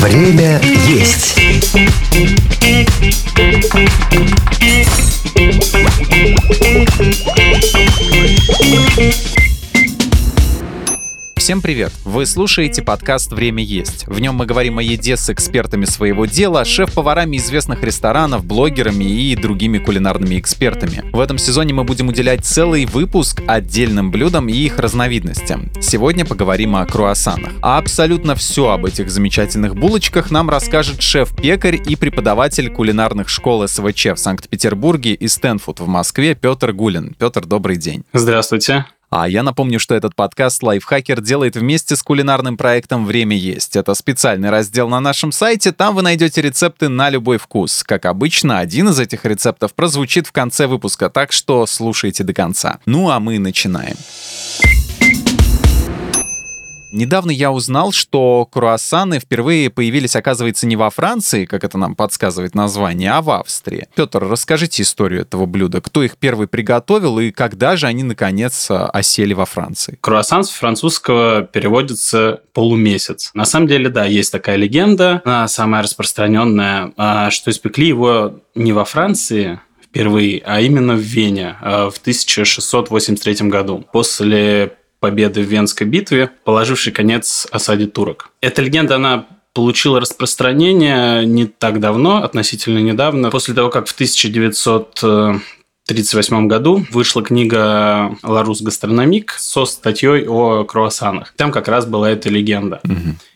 Время есть. Всем привет! Вы слушаете подкаст «Время есть». В нем мы говорим о еде с экспертами своего дела, шеф-поварами известных ресторанов, блогерами и другими кулинарными экспертами. В этом сезоне мы будем уделять целый выпуск отдельным блюдам и их разновидностям. Сегодня поговорим о круассанах. А абсолютно все об этих замечательных булочках нам расскажет шеф-пекарь и преподаватель кулинарных школ СВЧ в Санкт-Петербурге и Стэнфуд в Москве Петр Гулин. Петр, добрый день. Здравствуйте. А я напомню, что этот подкаст Лайфхакер делает вместе с кулинарным проектом «Время есть». Это специальный раздел на нашем сайте, там вы найдете рецепты на любой вкус. Как обычно, один из этих рецептов прозвучит в конце выпуска, так что слушайте до конца. Ну а мы начинаем. Недавно я узнал, что круассаны впервые появились, оказывается, не во Франции, как это нам подсказывает название, а в Австрии. Петр, расскажите историю этого блюда. Кто их первый приготовил и когда же они, наконец, осели во Франции? Круассан с французского переводится полумесяц. На самом деле, да, есть такая легенда, самая распространенная, а, что испекли его не во Франции, впервые, а именно в Вене а, в 1683 году. После победы в Венской битве, положившей конец осаде турок. Эта легенда, она получила распространение не так давно, относительно недавно, после того, как в 1938 году вышла книга «Ларус Гастрономик» со статьей о круассанах. Там как раз была эта легенда.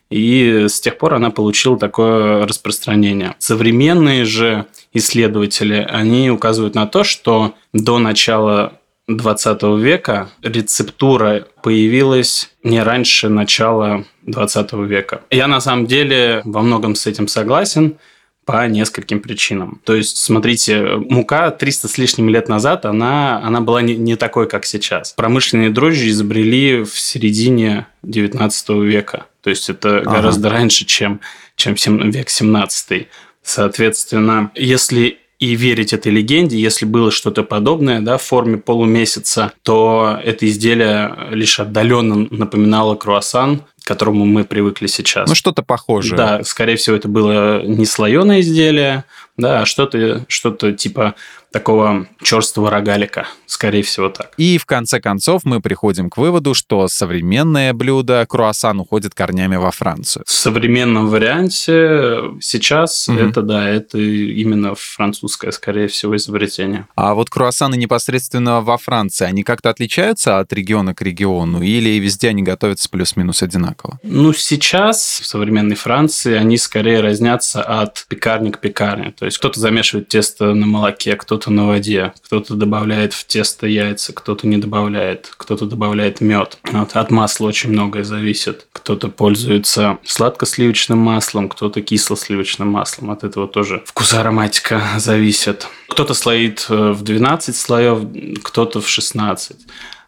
И с тех пор она получила такое распространение. Современные же исследователи, они указывают на то, что до начала 20 века рецептура появилась не раньше начала 20 века. Я на самом деле во многом с этим согласен по нескольким причинам. То есть, смотрите, мука 300 с лишним лет назад, она, она была не, не такой, как сейчас. Промышленные дрожжи изобрели в середине 19 века. То есть, это ага. гораздо раньше, чем, чем век 17. Соответственно, если и верить этой легенде, если было что-то подобное да, в форме полумесяца, то это изделие лишь отдаленно напоминало круассан, к которому мы привыкли сейчас. Ну, что-то похожее. Да, скорее всего, это было не слоеное изделие, да, а что-то что типа такого черствого рогалика, скорее всего так. И в конце концов мы приходим к выводу, что современное блюдо круассан уходит корнями во Францию. В современном варианте сейчас угу. это, да, это именно французское, скорее всего, изобретение. А вот круассаны непосредственно во Франции, они как-то отличаются от региона к региону или везде они готовятся плюс-минус одинаково? Ну, сейчас в современной Франции они скорее разнятся от пекарни к пекарне. То есть кто-то замешивает тесто на молоке, кто кто-то на воде, кто-то добавляет в тесто яйца, кто-то не добавляет, кто-то добавляет мед. Вот, от масла очень многое зависит. Кто-то пользуется сладко-сливочным маслом, кто-то кисло-сливочным маслом. От этого тоже вкус ароматика зависит. Кто-то слоит э, в 12 слоев, кто-то в 16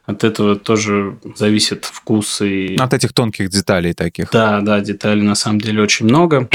от этого тоже зависит вкус и... От этих тонких деталей таких. Да, да, деталей на самом деле очень много.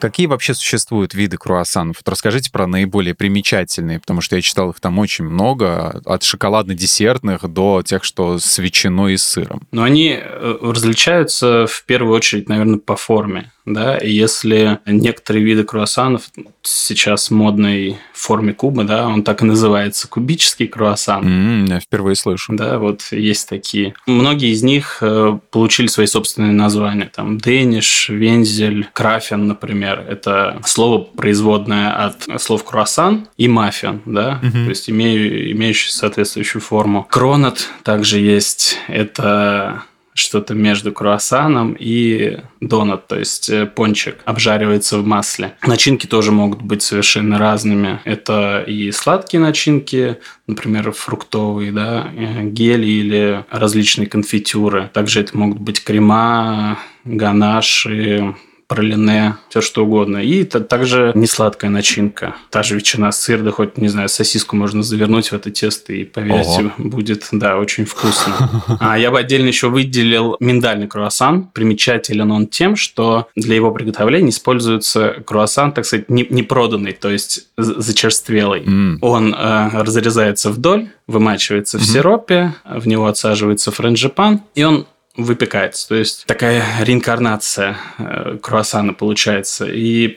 Какие вообще существуют виды круассанов? Вот расскажите про наиболее примечательные, потому что я читал их там очень много, от шоколадно-десертных до тех, что с ветчиной и сыром. Но они э, различаются в первую очередь, наверное, по форме да, и если некоторые виды круассанов сейчас модной форме куба, да, он так и называется, кубический круассан. Mm, я впервые слышу. Да, вот есть такие. Многие из них э, получили свои собственные названия, там, Дэниш, Вензель, Крафен, например, это слово производное от слов круассан и маффин, да, mm-hmm. то есть имею, имеющий соответствующую форму. Кронат также есть, это что-то между круассаном и донат, то есть э, пончик обжаривается в масле. Начинки тоже могут быть совершенно разными. Это и сладкие начинки, например, фруктовые, да, э, гели или различные конфитюры. Также это могут быть крема, ганаши, пролине, все что угодно. И это также несладкая начинка. Та же ветчина, сыр, да хоть, не знаю, сосиску можно завернуть в это тесто, и, поверьте, Ого. будет, да, очень вкусно. А я бы отдельно еще выделил миндальный круассан. Примечателен он тем, что для его приготовления используется круассан, так сказать, не, не проданный, то есть зачерствелый. Mm. Он э, разрезается вдоль, вымачивается mm-hmm. в сиропе, в него отсаживается френжипан, и он выпекается. То есть такая реинкарнация э, круассана получается. И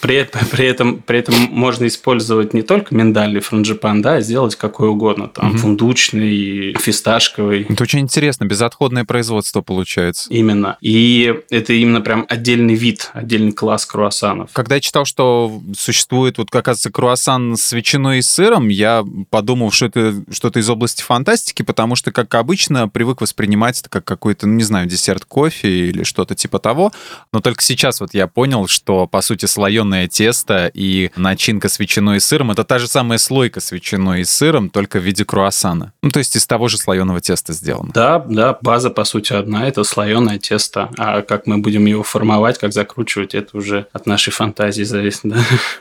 при, при, этом, при этом можно использовать не только миндальный франжипан, да, а сделать какой угодно. Там угу. фундучный, фисташковый. Это очень интересно. Безотходное производство получается. Именно. И это именно прям отдельный вид, отдельный класс круассанов. Когда я читал, что существует вот как раз круассан с ветчиной и сыром, я подумал, что это что-то из области фантастики, потому что, как обычно, привык воспринимать это как какой-то, ну, не знаю, десерт кофе или что-то типа того. Но только сейчас вот я понял, что, по сути, слоеное тесто и начинка с ветчиной и сыром — это та же самая слойка с ветчиной и сыром, только в виде круассана. Ну, то есть из того же слоеного теста сделано. Да, да, база, по сути, одна — это слоеное тесто. А как мы будем его формовать, как закручивать, это уже от нашей фантазии зависит, да.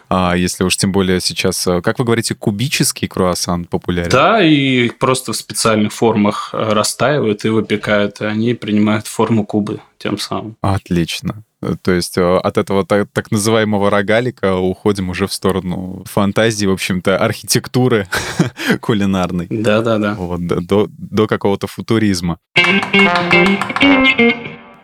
А если уж тем более сейчас, э, как вы говорите, кубический круассан популярен? Да, и просто в специальных формах э, растаивают и выпекают, и они принимают форму кубы тем самым. Отлично. То есть э, от этого так, так называемого рогалика уходим уже в сторону фантазии, в общем-то, архитектуры кулинарной. Да-да-да. Вот, до, до какого-то футуризма.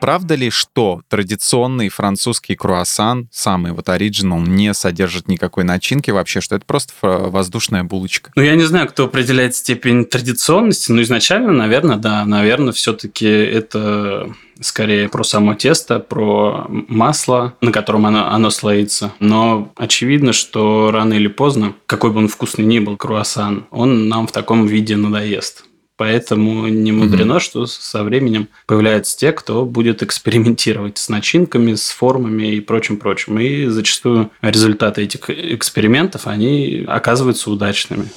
Правда ли, что традиционный французский круассан, самый вот оригинал, не содержит никакой начинки вообще, что это просто воздушная булочка? Ну, я не знаю, кто определяет степень традиционности, но изначально, наверное, да, наверное, все-таки это скорее про само тесто, про масло, на котором оно, оно слоится. Но очевидно, что рано или поздно, какой бы он вкусный ни был круассан, он нам в таком виде надоест. Поэтому не мудрено, mm-hmm. что со временем появляются те, кто будет экспериментировать с начинками, с формами и прочим-прочим. И зачастую результаты этих экспериментов, они оказываются удачными.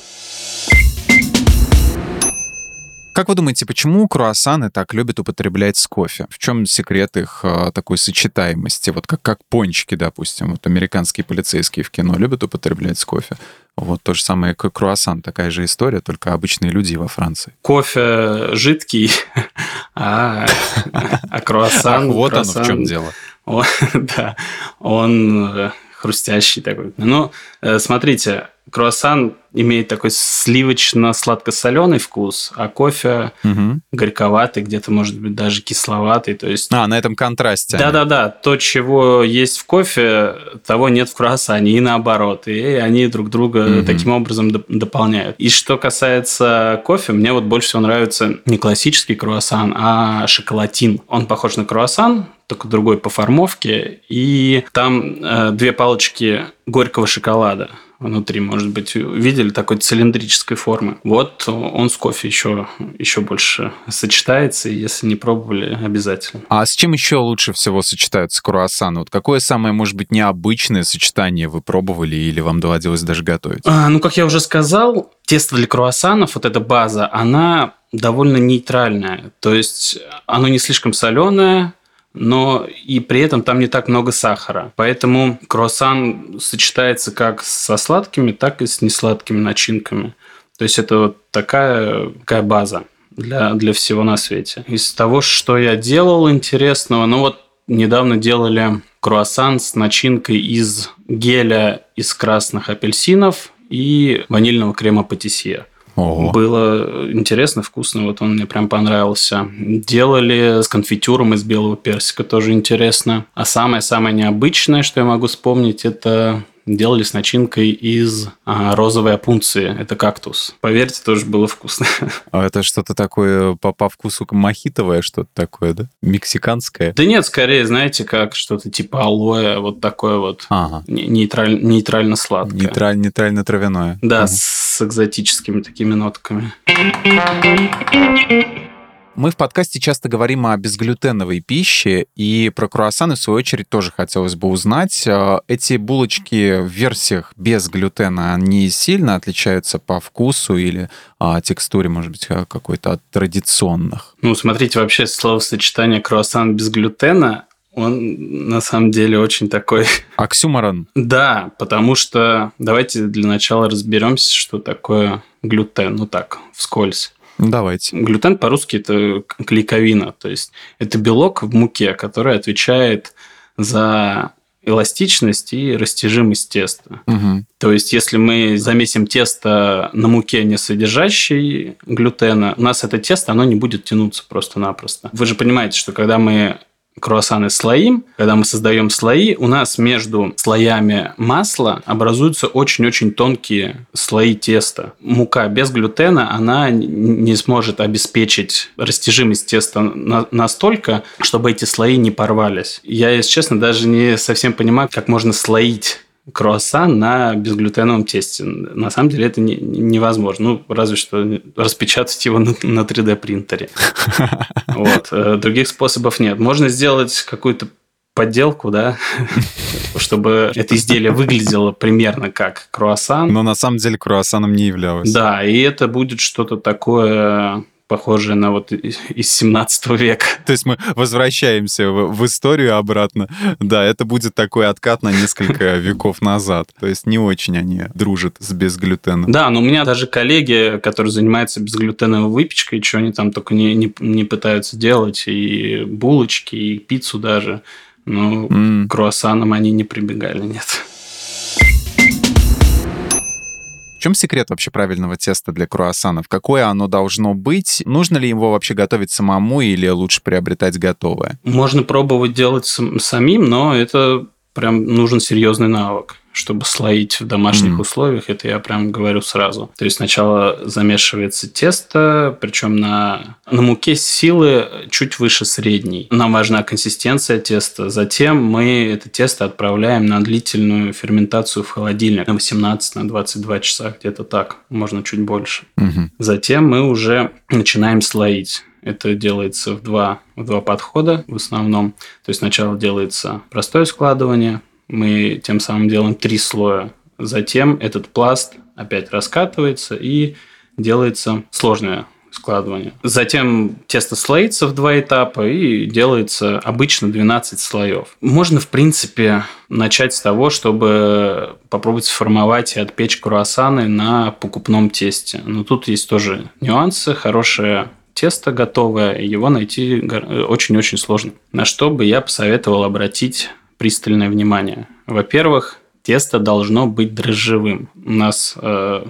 Как вы думаете, почему круассаны так любят употреблять с кофе? В чем секрет их а, такой сочетаемости? Вот как, как пончики, допустим. Вот американские полицейские в кино любят употреблять с кофе. Вот то же самое как круассан, такая же история, только обычные люди во Франции. Кофе жидкий, а, а круассан... вот оно в чем дело. да, он э, хрустящий такой. Ну, э, смотрите, круассан имеет такой сливочно-сладко-соленый вкус, а кофе угу. горьковатый, где-то, может быть, даже кисловатый. То есть... А, на этом контрасте. Да-да-да. То, чего есть в кофе, того нет в круассане, и наоборот. И они друг друга угу. таким образом дополняют. И что касается кофе, мне вот больше всего нравится не классический круассан, а шоколатин. Он похож на круассан, только другой по формовке. И там э, две палочки горького шоколада внутри, может быть, видели такой цилиндрической формы. Вот он с кофе еще, еще больше сочетается, и если не пробовали, обязательно. А с чем еще лучше всего сочетаются круассаны? Вот какое самое, может быть, необычное сочетание вы пробовали или вам доводилось даже готовить? А, ну, как я уже сказал, тесто для круассанов, вот эта база, она довольно нейтральная. То есть оно не слишком соленое, но и при этом там не так много сахара. Поэтому круассан сочетается как со сладкими, так и с несладкими начинками. То есть это вот такая, такая база для, для всего на свете. Из того, что я делал интересного, ну вот недавно делали круассан с начинкой из геля из красных апельсинов и ванильного крема патисье. Ого. Было интересно, вкусно, вот он мне прям понравился. Делали с конфитюром из белого персика, тоже интересно. А самое-самое необычное, что я могу вспомнить, это делали с начинкой из а, розовой опунции. Это кактус. Поверьте, тоже было вкусно. А это что-то такое по, по вкусу мохитовое, что-то такое, да? Мексиканское? Да нет, скорее, знаете, как что-то типа алоэ, вот такое вот. Ага. Нейтраль, нейтрально сладкое. Нейтраль, нейтрально-травяное. Да, ага. с экзотическими такими нотками. Мы в подкасте часто говорим о безглютеновой пище, и про круассаны, в свою очередь, тоже хотелось бы узнать. Э, эти булочки в версиях без глютена, они сильно отличаются по вкусу или а, текстуре, может быть, э, какой-то от традиционных? Ну, смотрите, вообще словосочетание круассан без глютена он на самом деле очень такой... Оксюморон. да, потому что давайте для начала разберемся, что такое глютен. Ну так, вскользь. Давайте. Глютен по-русски это клейковина, то есть это белок в муке, который отвечает за эластичность и растяжимость теста. Угу. То есть, если мы замесим тесто на муке, не содержащей глютена, у нас это тесто, оно не будет тянуться просто-напросто. Вы же понимаете, что когда мы круассаны слоим, когда мы создаем слои, у нас между слоями масла образуются очень-очень тонкие слои теста. Мука без глютена, она не сможет обеспечить растяжимость теста настолько, чтобы эти слои не порвались. Я, если честно, даже не совсем понимаю, как можно слоить круассан на безглютеновом тесте. На самом деле это не, невозможно. Ну, разве что распечатать его на, на 3D принтере. Вот. Э, других способов нет. Можно сделать какую-то подделку, да, чтобы это изделие выглядело примерно как круассан. Но на самом деле круассаном не являлось. Да, и это будет что-то такое похожее на вот из 17 века. То есть мы возвращаемся в, в историю обратно. Да, это будет такой откат на несколько веков назад. То есть не очень они дружат с безглютеном. Да, но у меня даже коллеги, которые занимаются безглютеновой выпечкой, что они там только не, не, не пытаются делать, и булочки, и пиццу даже. Но mm. к круассанам они не прибегали, нет. В чем секрет вообще правильного теста для круассанов? Какое оно должно быть? Нужно ли его вообще готовить самому или лучше приобретать готовое? Можно пробовать делать самим, но это прям нужен серьезный навык чтобы слоить в домашних mm. условиях, это я прям говорю сразу. То есть сначала замешивается тесто, причем на, на муке силы чуть выше средней. Нам важна консистенция теста. Затем мы это тесто отправляем на длительную ферментацию в холодильник на 18 на 22 часа, где-то так, можно чуть больше. Mm-hmm. Затем мы уже начинаем слоить. Это делается в два, в два подхода в основном. То есть сначала делается простое складывание, мы тем самым делаем три слоя. Затем этот пласт опять раскатывается и делается сложное складывание. Затем тесто слоится в два этапа и делается обычно 12 слоев. Можно, в принципе, начать с того, чтобы попробовать сформовать и отпечь круассаны на покупном тесте. Но тут есть тоже нюансы. Хорошее тесто готовое, его найти очень-очень сложно. На что бы я посоветовал обратить пристальное внимание. Во-первых, тесто должно быть дрожжевым. У нас э,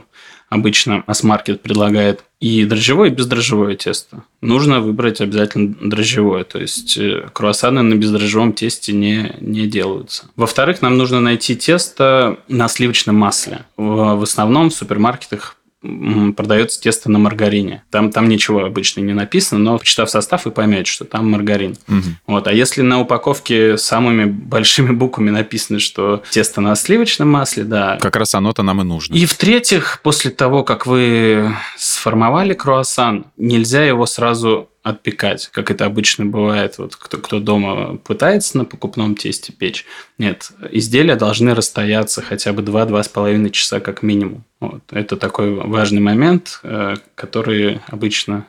обычно масс-маркет предлагает и дрожжевое, и бездрожжевое тесто. Нужно выбрать обязательно дрожжевое, то есть э, круассаны на бездрожжевом тесте не, не делаются. Во-вторых, нам нужно найти тесто на сливочном масле. В, в основном в супермаркетах продается тесто на маргарине. Там, там ничего обычно не написано, но почитав состав, вы поймете, что там маргарин. Угу. Вот. А если на упаковке самыми большими буквами написано, что тесто на сливочном масле, да. Как раз оно-то нам и нужно. И в-третьих, после того, как вы сформовали круассан, нельзя его сразу отпекать, как это обычно бывает, вот кто, кто дома пытается на покупном тесте печь. Нет, изделия должны расстояться хотя бы 2-2,5 часа как минимум. Вот. Это такой важный момент, э, который обычно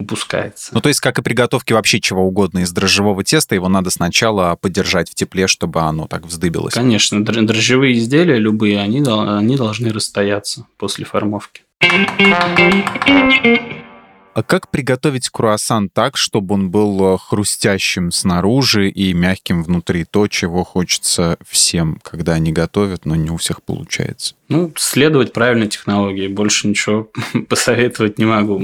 упускается. Ну, то есть, как и приготовки вообще чего угодно из дрожжевого теста, его надо сначала подержать в тепле, чтобы оно так вздыбилось. Конечно, дрожжевые изделия любые, они, они должны расстояться после формовки. А как приготовить круассан так, чтобы он был э, хрустящим снаружи и мягким внутри? То, чего хочется всем, когда они готовят, но не у всех получается. Ну, следовать правильной технологии. Больше ничего посоветовать не могу.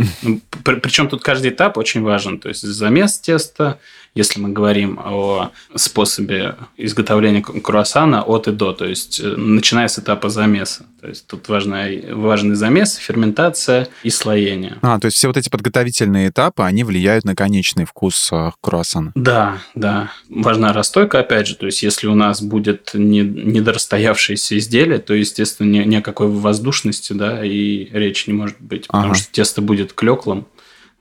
Причем тут каждый этап очень важен. То есть замес теста, если мы говорим о способе изготовления круассана от и до, то есть э, начиная с этапа замеса. То есть тут важный, важный замес, ферментация и слоение. А, то есть все вот эти подготовительные этапы, они влияют на конечный вкус э, круассана. Да, да. Важна расстойка, опять же. То есть если у нас будет не, недорасстоявшееся изделие, то, естественно, ни, ни о какой воздушности да, и речи не может быть, потому ага. что тесто будет клеклым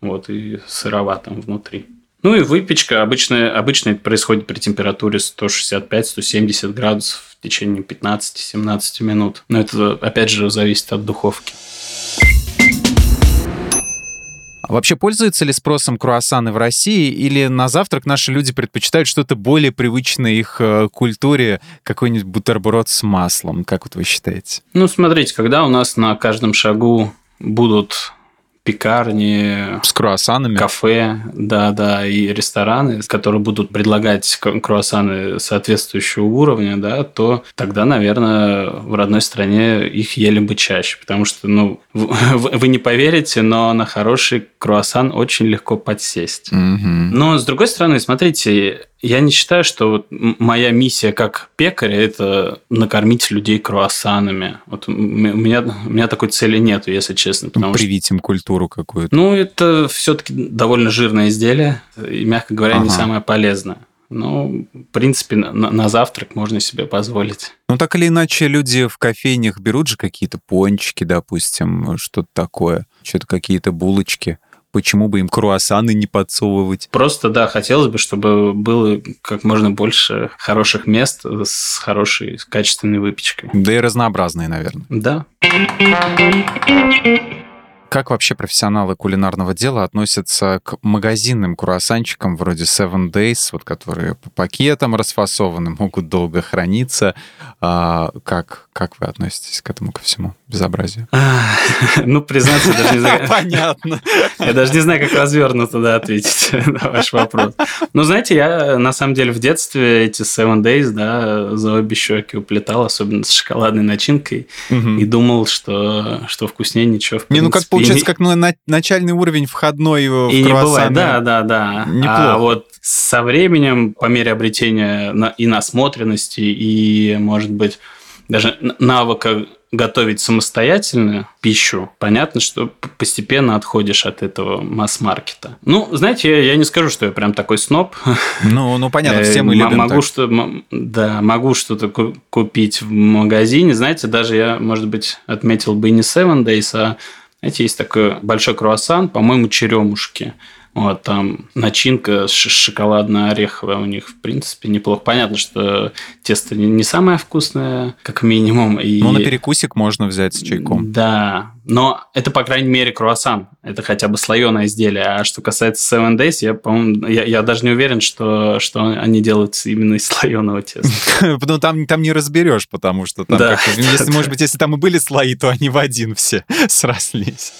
вот, и сыроватым внутри. Ну и выпечка обычно, обычно это происходит при температуре 165-170 градусов в течение 15-17 минут. Но это, опять же, зависит от духовки. А вообще пользуются ли спросом круассаны в России или на завтрак наши люди предпочитают что-то более привычное их э, культуре, какой-нибудь бутерброд с маслом? Как вот вы считаете? Ну, смотрите, когда у нас на каждом шагу будут пекарни, с круассанами, кафе, да, да, и рестораны, которые будут предлагать круассаны соответствующего уровня, да, то тогда, наверное, в родной стране их ели бы чаще, потому что, ну, вы не поверите, но на хороший круассан очень легко подсесть. Угу. Но с другой стороны, смотрите, я не считаю, что вот моя миссия как пекаря – это накормить людей круассанами. Вот у меня, у меня такой цели нет, если честно. Потому Привить что... им культуру какую-то. Ну, это все-таки довольно жирное изделие, и, мягко говоря, ага. не самое полезное. Ну, в принципе, на, на завтрак можно себе позволить. Ну, так или иначе, люди в кофейнях берут же какие-то пончики, допустим, что-то такое, что-то какие-то булочки почему бы им круассаны не подсовывать? Просто, да, хотелось бы, чтобы было как можно больше хороших мест с хорошей, с качественной выпечкой. Да и разнообразные, наверное. Да. Как вообще профессионалы кулинарного дела относятся к магазинным круассанчикам вроде Seven Days, вот, которые по пакетам расфасованы, могут долго храниться? А, как, как вы относитесь к этому ко всему безобразию? Ну, признаться, даже не знаю. Понятно. Я даже не знаю, как развернуто да, ответить на ваш вопрос. Ну, знаете, я на самом деле в детстве эти Seven Days, да, за обе щеки уплетал, особенно с шоколадной начинкой, и думал, что, что вкуснее ничего в Не, ну как получается, как ну, начальный уровень входной в И не бывает, да, да, да. Неплохо. А вот со временем, по мере обретения и насмотренности, и, может быть, даже навыка готовить самостоятельно пищу, понятно, что постепенно отходишь от этого масс-маркета. Ну, знаете, я, я не скажу, что я прям такой сноб. Ну, ну понятно, все мы любим могу так. Что, да, могу что-то купить в магазине. Знаете, даже я, может быть, отметил бы не Seven Days, а знаете, есть такой большой круассан, по-моему, черемушки. Вот, там начинка шоколадно-ореховая у них, в принципе, неплохо. Понятно, что тесто не самое вкусное, как минимум. И... Ну, на перекусик можно взять с чайком. Да, но это, по крайней мере, круассан. Это хотя бы слоеное изделие. А что касается Seven Days, я, по-моему, я, я даже не уверен, что, что они делают именно из слоеного теста. Ну, там, там не разберешь, потому что там, да. если, может быть, если там и были слои, то они в один все срослись.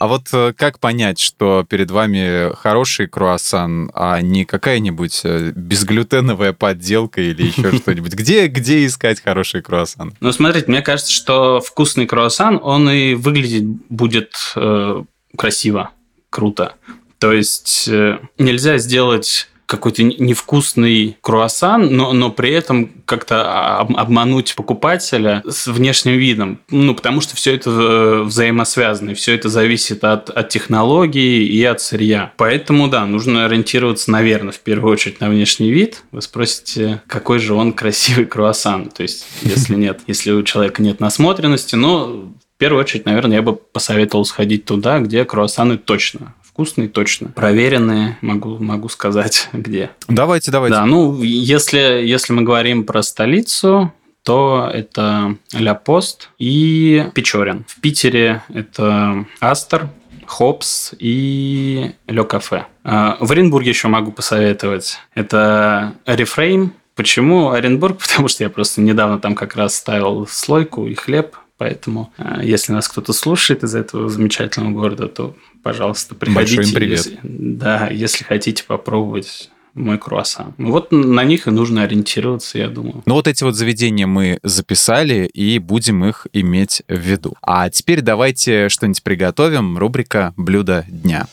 А вот э, как понять, что перед вами хороший круассан, а не какая-нибудь э, безглютеновая подделка или еще что-нибудь? Где, где искать хороший круассан? Ну, смотрите, мне кажется, что вкусный круассан, он и выглядеть будет э, красиво, круто. То есть э, нельзя сделать какой-то невкусный круассан, но, но при этом как-то обмануть покупателя с внешним видом. Ну, потому что все это э, взаимосвязано, и все это зависит от, от технологии и от сырья. Поэтому, да, нужно ориентироваться, наверное, в первую очередь на внешний вид. Вы спросите, какой же он красивый круассан. То есть, если нет, если у человека нет насмотренности, но в первую очередь, наверное, я бы посоветовал сходить туда, где круассаны точно вкусные точно. Проверенные, могу, могу сказать, где. Давайте, давайте. Да, ну, если, если мы говорим про столицу, то это Ля Пост и Печорин. В Питере это Астер, Хопс и Ле Кафе. А, в Оренбурге еще могу посоветовать. Это Reframe. Почему Оренбург? Потому что я просто недавно там как раз ставил слойку и хлеб. Поэтому, а, если нас кто-то слушает из этого замечательного города, то пожалуйста, приходите. Большой им привет. Если, да, если хотите попробовать мой круассан. Вот на них и нужно ориентироваться, я думаю. Ну вот эти вот заведения мы записали и будем их иметь в виду. А теперь давайте что-нибудь приготовим. Рубрика «Блюдо дня».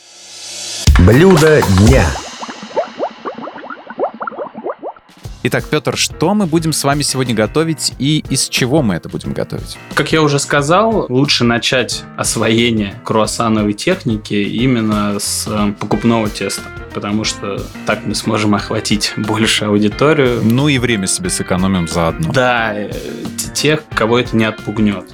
Блюдо дня. Итак, Петр, что мы будем с вами сегодня готовить и из чего мы это будем готовить? Как я уже сказал, лучше начать освоение круассановой техники именно с э, покупного теста, потому что так мы сможем охватить больше аудиторию. Ну и время себе сэкономим заодно. Да, э, тех, кого это не отпугнет.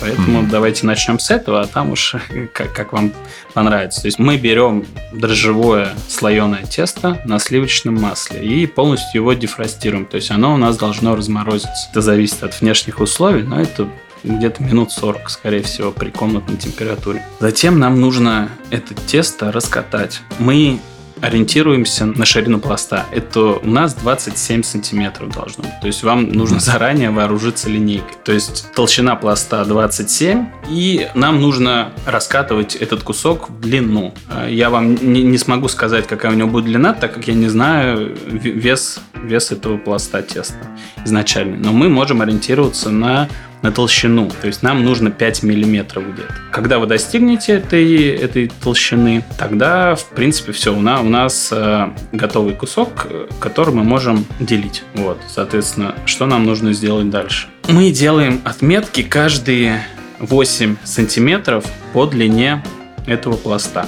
Поэтому mm-hmm. давайте начнем с этого, а там уж как, как вам понравится. То есть мы берем дрожжевое слоеное тесто на сливочном масле и полностью его дефростируем. То есть оно у нас должно разморозиться. Это зависит от внешних условий, но это где-то минут 40, скорее всего, при комнатной температуре. Затем нам нужно это тесто раскатать. Мы ориентируемся на ширину пласта. Это у нас 27 сантиметров должно быть. То есть вам нужно заранее вооружиться линейкой. То есть толщина пласта 27, и нам нужно раскатывать этот кусок в длину. А, я вам не, не смогу сказать, какая у него будет длина, так как я не знаю вес, вес этого пласта теста изначально. Но мы можем ориентироваться на на толщину. То есть нам нужно 5 миллиметров где-то. Когда вы достигнете этой, этой толщины, тогда, в принципе, все. У нас, у нас э, готовый кусок, который мы можем делить. Вот, соответственно, что нам нужно сделать дальше? Мы делаем отметки каждые 8 сантиметров по длине этого пласта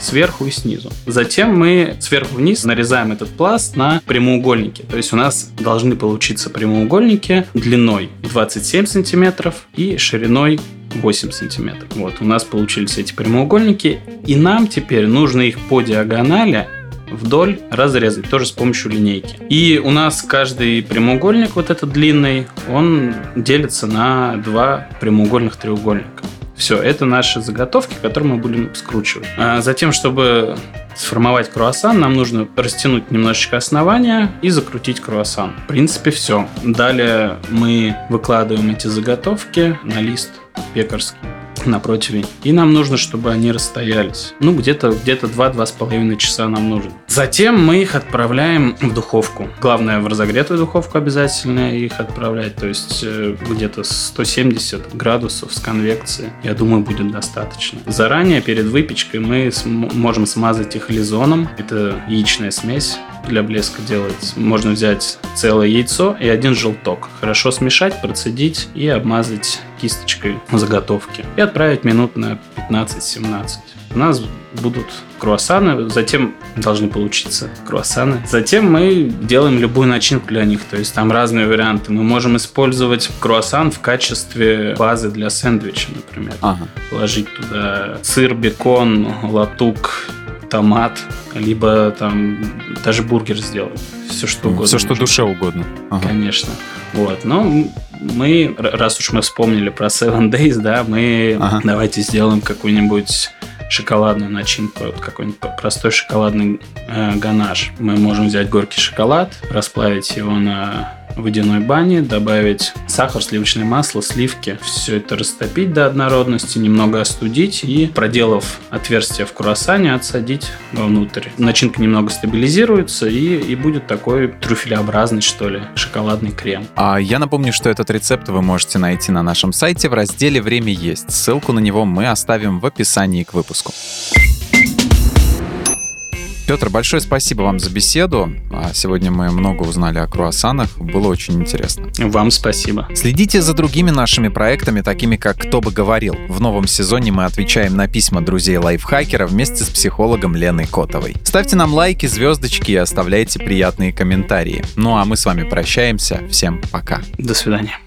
сверху и снизу. Затем мы сверху вниз нарезаем этот пласт на прямоугольники. То есть у нас должны получиться прямоугольники длиной 27 сантиметров и шириной 8 сантиметров. Вот, у нас получились эти прямоугольники, и нам теперь нужно их по диагонали вдоль разрезать, тоже с помощью линейки. И у нас каждый прямоугольник, вот этот длинный, он делится на два прямоугольных треугольника. Все, это наши заготовки, которые мы будем скручивать. А затем, чтобы сформовать круассан, нам нужно растянуть немножечко основания и закрутить круассан. В принципе, все. Далее мы выкладываем эти заготовки на лист пекарский на противень. И нам нужно, чтобы они расстоялись. Ну, где-то где 2-2,5 часа нам нужно. Затем мы их отправляем в духовку. Главное, в разогретую духовку обязательно их отправлять. То есть э, где-то 170 градусов с конвекцией. Я думаю, будет достаточно. Заранее, перед выпечкой, мы можем смазать их лизоном. Это яичная смесь для блеска делается. Можно взять целое яйцо и один желток. Хорошо смешать, процедить и обмазать кисточкой заготовки. И отправить минут на 15-17. У нас будут круассаны, затем должны получиться круассаны. Затем мы делаем любую начинку для них, то есть там разные варианты. Мы можем использовать круассан в качестве базы для сэндвича, например. Ага. Положить туда сыр, бекон, латук, томат, либо там даже бургер сделать. Все что угодно. Все, что душе угодно. Ага. Конечно. Вот. Но мы, раз уж мы вспомнили про Seven Days, да, мы ага. давайте сделаем какую-нибудь шоколадную начинку, вот какой-нибудь простой шоколадный э, ганаш. Мы можем взять горький шоколад, расплавить его на водяной бане, добавить сахар, сливочное масло, сливки, все это растопить до однородности, немного остудить и, проделав отверстие в круассане, отсадить вовнутрь. Начинка немного стабилизируется и, и будет такой трюфелеобразный, что ли, шоколадный крем. А я напомню, что этот рецепт вы можете найти на нашем сайте в разделе «Время есть». Ссылку на него мы оставим в описании к выпуску. Петр, большое спасибо вам за беседу. А, сегодня мы много узнали о круассанах. Было очень интересно. Вам спасибо. Следите за другими нашими проектами, такими как «Кто бы говорил». В новом сезоне мы отвечаем на письма друзей лайфхакера вместе с психологом Леной Котовой. Ставьте нам лайки, звездочки и оставляйте приятные комментарии. Ну а мы с вами прощаемся. Всем пока. До свидания.